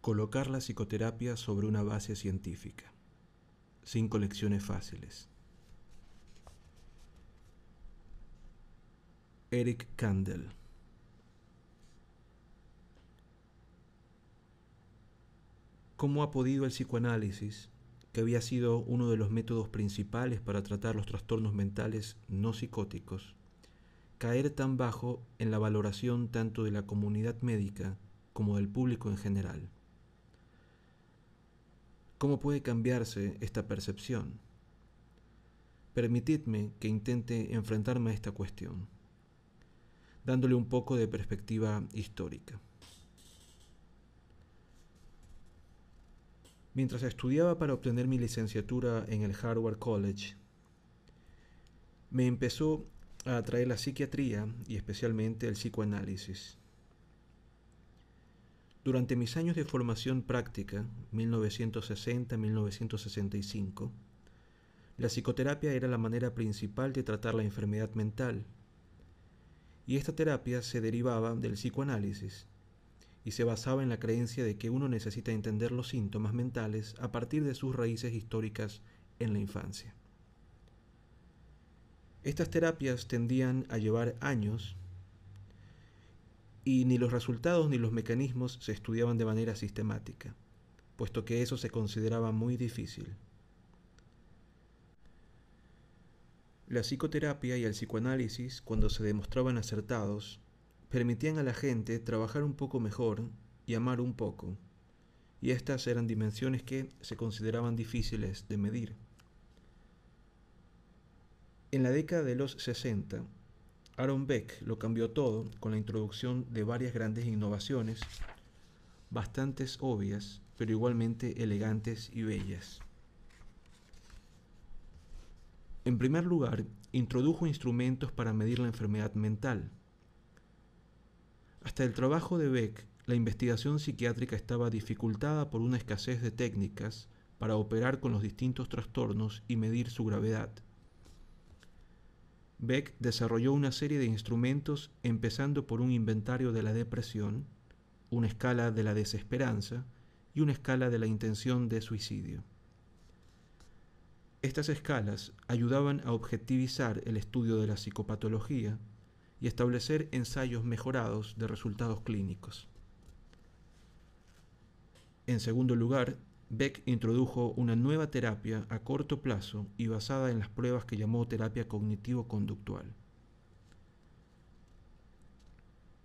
Colocar la psicoterapia sobre una base científica. Cinco lecciones fáciles. Eric Kandel. ¿Cómo ha podido el psicoanálisis, que había sido uno de los métodos principales para tratar los trastornos mentales no psicóticos, caer tan bajo en la valoración tanto de la comunidad médica como del público en general? ¿Cómo puede cambiarse esta percepción? Permitidme que intente enfrentarme a esta cuestión, dándole un poco de perspectiva histórica. Mientras estudiaba para obtener mi licenciatura en el Harvard College, me empezó a atraer la psiquiatría y especialmente el psicoanálisis. Durante mis años de formación práctica, 1960-1965, la psicoterapia era la manera principal de tratar la enfermedad mental, y esta terapia se derivaba del psicoanálisis y se basaba en la creencia de que uno necesita entender los síntomas mentales a partir de sus raíces históricas en la infancia. Estas terapias tendían a llevar años y ni los resultados ni los mecanismos se estudiaban de manera sistemática, puesto que eso se consideraba muy difícil. La psicoterapia y el psicoanálisis, cuando se demostraban acertados, permitían a la gente trabajar un poco mejor y amar un poco, y estas eran dimensiones que se consideraban difíciles de medir. En la década de los 60, Aaron Beck lo cambió todo con la introducción de varias grandes innovaciones, bastantes obvias, pero igualmente elegantes y bellas. En primer lugar, introdujo instrumentos para medir la enfermedad mental. Hasta el trabajo de Beck, la investigación psiquiátrica estaba dificultada por una escasez de técnicas para operar con los distintos trastornos y medir su gravedad. Beck desarrolló una serie de instrumentos empezando por un inventario de la depresión, una escala de la desesperanza y una escala de la intención de suicidio. Estas escalas ayudaban a objetivizar el estudio de la psicopatología y establecer ensayos mejorados de resultados clínicos. En segundo lugar, Beck introdujo una nueva terapia a corto plazo y basada en las pruebas que llamó terapia cognitivo-conductual.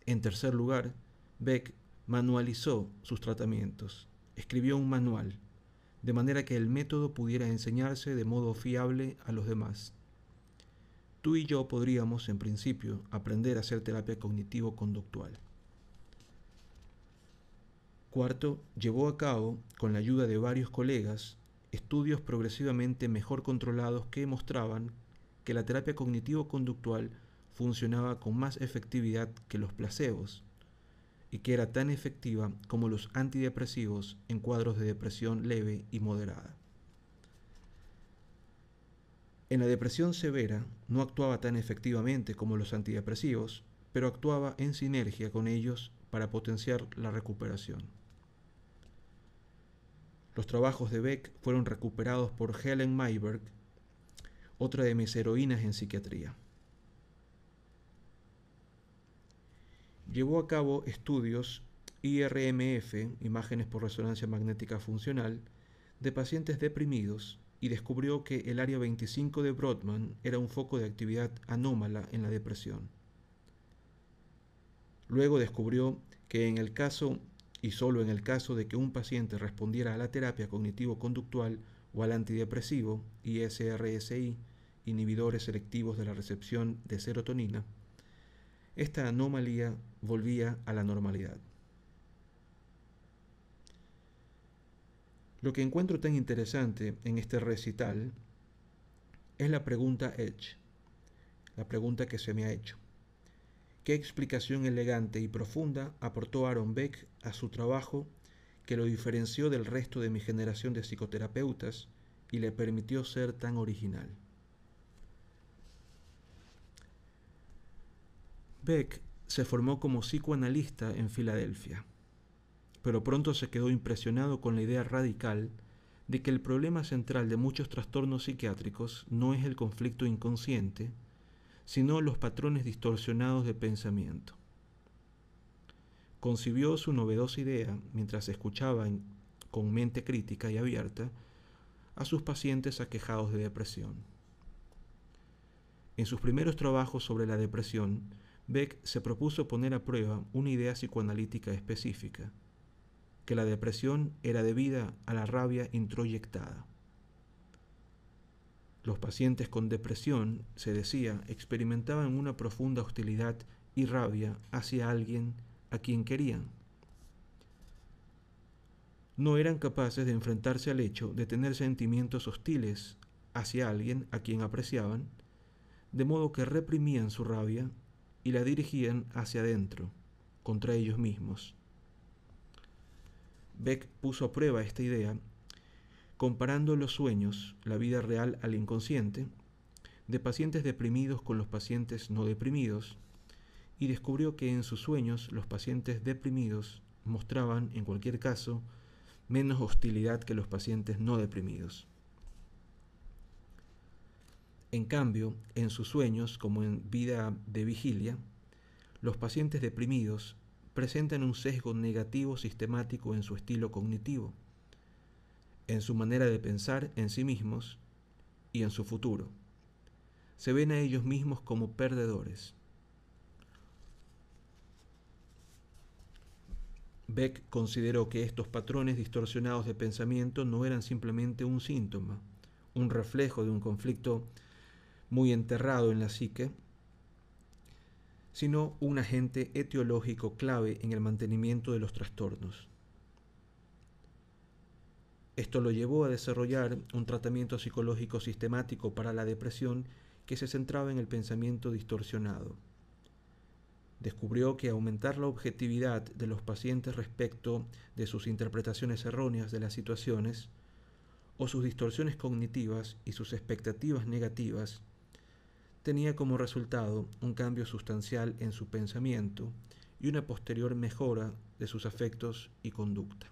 En tercer lugar, Beck manualizó sus tratamientos, escribió un manual, de manera que el método pudiera enseñarse de modo fiable a los demás. Tú y yo podríamos, en principio, aprender a hacer terapia cognitivo-conductual. Cuarto, llevó a cabo, con la ayuda de varios colegas, estudios progresivamente mejor controlados que mostraban que la terapia cognitivo-conductual funcionaba con más efectividad que los placebos y que era tan efectiva como los antidepresivos en cuadros de depresión leve y moderada. En la depresión severa no actuaba tan efectivamente como los antidepresivos, pero actuaba en sinergia con ellos para potenciar la recuperación. Los trabajos de Beck fueron recuperados por Helen Mayberg, otra de mis heroínas en psiquiatría. Llevó a cabo estudios IRMF, imágenes por resonancia magnética funcional, de pacientes deprimidos y descubrió que el área 25 de Brodmann era un foco de actividad anómala en la depresión. Luego descubrió que en el caso y solo en el caso de que un paciente respondiera a la terapia cognitivo-conductual o al antidepresivo ISRSI, inhibidores selectivos de la recepción de serotonina, esta anomalía volvía a la normalidad. Lo que encuentro tan interesante en este recital es la pregunta Edge, la pregunta que se me ha hecho. ¿Qué explicación elegante y profunda aportó Aaron Beck a su trabajo que lo diferenció del resto de mi generación de psicoterapeutas y le permitió ser tan original. Beck se formó como psicoanalista en Filadelfia, pero pronto se quedó impresionado con la idea radical de que el problema central de muchos trastornos psiquiátricos no es el conflicto inconsciente, sino los patrones distorsionados de pensamiento. Concibió su novedosa idea mientras escuchaba con mente crítica y abierta a sus pacientes aquejados de depresión. En sus primeros trabajos sobre la depresión, Beck se propuso poner a prueba una idea psicoanalítica específica, que la depresión era debida a la rabia introyectada. Los pacientes con depresión, se decía, experimentaban una profunda hostilidad y rabia hacia alguien a quien querían. No eran capaces de enfrentarse al hecho de tener sentimientos hostiles hacia alguien a quien apreciaban, de modo que reprimían su rabia y la dirigían hacia adentro, contra ellos mismos. Beck puso a prueba esta idea comparando los sueños, la vida real al inconsciente, de pacientes deprimidos con los pacientes no deprimidos, y descubrió que en sus sueños los pacientes deprimidos mostraban, en cualquier caso, menos hostilidad que los pacientes no deprimidos. En cambio, en sus sueños, como en vida de vigilia, los pacientes deprimidos presentan un sesgo negativo sistemático en su estilo cognitivo, en su manera de pensar en sí mismos y en su futuro. Se ven a ellos mismos como perdedores. Beck consideró que estos patrones distorsionados de pensamiento no eran simplemente un síntoma, un reflejo de un conflicto muy enterrado en la psique, sino un agente etiológico clave en el mantenimiento de los trastornos. Esto lo llevó a desarrollar un tratamiento psicológico sistemático para la depresión que se centraba en el pensamiento distorsionado. Descubrió que aumentar la objetividad de los pacientes respecto de sus interpretaciones erróneas de las situaciones o sus distorsiones cognitivas y sus expectativas negativas tenía como resultado un cambio sustancial en su pensamiento y una posterior mejora de sus afectos y conducta.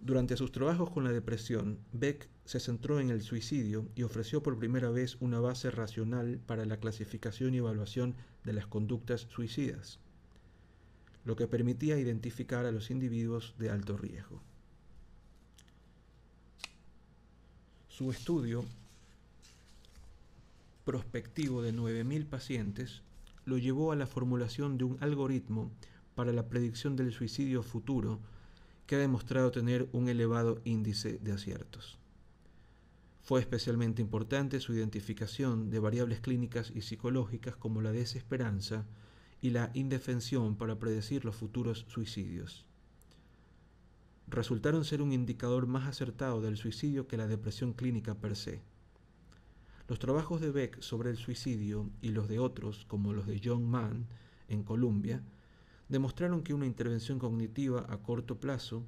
Durante sus trabajos con la depresión, Beck se centró en el suicidio y ofreció por primera vez una base racional para la clasificación y evaluación de las conductas suicidas, lo que permitía identificar a los individuos de alto riesgo. Su estudio prospectivo de 9.000 pacientes lo llevó a la formulación de un algoritmo para la predicción del suicidio futuro que ha demostrado tener un elevado índice de aciertos. Fue especialmente importante su identificación de variables clínicas y psicológicas como la desesperanza y la indefensión para predecir los futuros suicidios resultaron ser un indicador más acertado del suicidio que la depresión clínica per se. Los trabajos de Beck sobre el suicidio y los de otros, como los de John Mann en Columbia, demostraron que una intervención cognitiva a corto plazo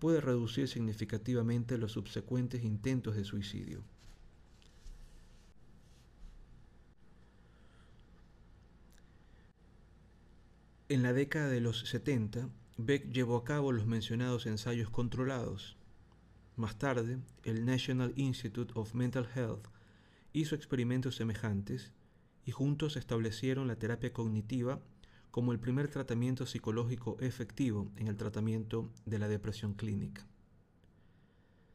puede reducir significativamente los subsecuentes intentos de suicidio. En la década de los 70, Beck llevó a cabo los mencionados ensayos controlados. Más tarde, el National Institute of Mental Health hizo experimentos semejantes y juntos establecieron la terapia cognitiva como el primer tratamiento psicológico efectivo en el tratamiento de la depresión clínica.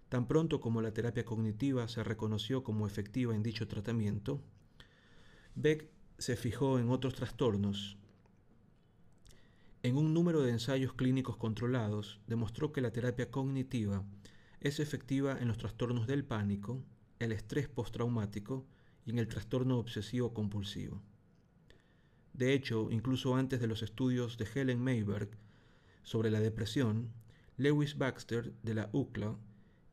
Tan pronto como la terapia cognitiva se reconoció como efectiva en dicho tratamiento, Beck se fijó en otros trastornos en un número de ensayos clínicos controlados, demostró que la terapia cognitiva es efectiva en los trastornos del pánico, el estrés postraumático y en el trastorno obsesivo compulsivo. De hecho, incluso antes de los estudios de Helen Mayberg sobre la depresión, Lewis Baxter de la UCLA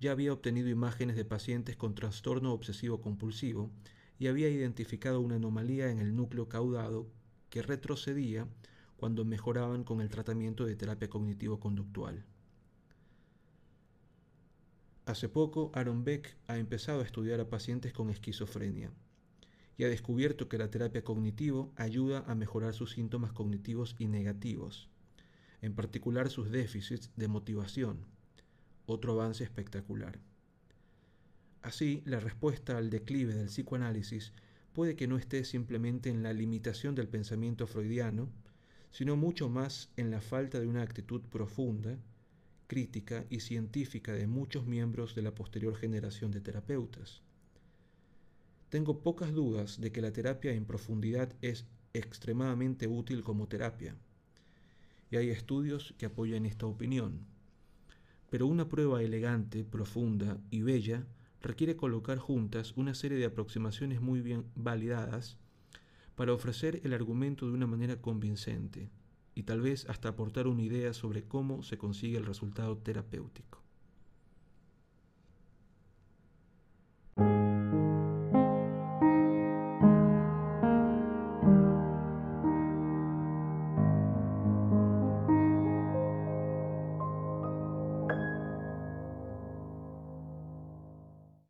ya había obtenido imágenes de pacientes con trastorno obsesivo compulsivo y había identificado una anomalía en el núcleo caudado que retrocedía cuando mejoraban con el tratamiento de terapia cognitivo-conductual. Hace poco, Aaron Beck ha empezado a estudiar a pacientes con esquizofrenia y ha descubierto que la terapia cognitivo ayuda a mejorar sus síntomas cognitivos y negativos, en particular sus déficits de motivación, otro avance espectacular. Así, la respuesta al declive del psicoanálisis puede que no esté simplemente en la limitación del pensamiento freudiano, sino mucho más en la falta de una actitud profunda, crítica y científica de muchos miembros de la posterior generación de terapeutas. Tengo pocas dudas de que la terapia en profundidad es extremadamente útil como terapia, y hay estudios que apoyan esta opinión. Pero una prueba elegante, profunda y bella requiere colocar juntas una serie de aproximaciones muy bien validadas para ofrecer el argumento de una manera convincente y tal vez hasta aportar una idea sobre cómo se consigue el resultado terapéutico.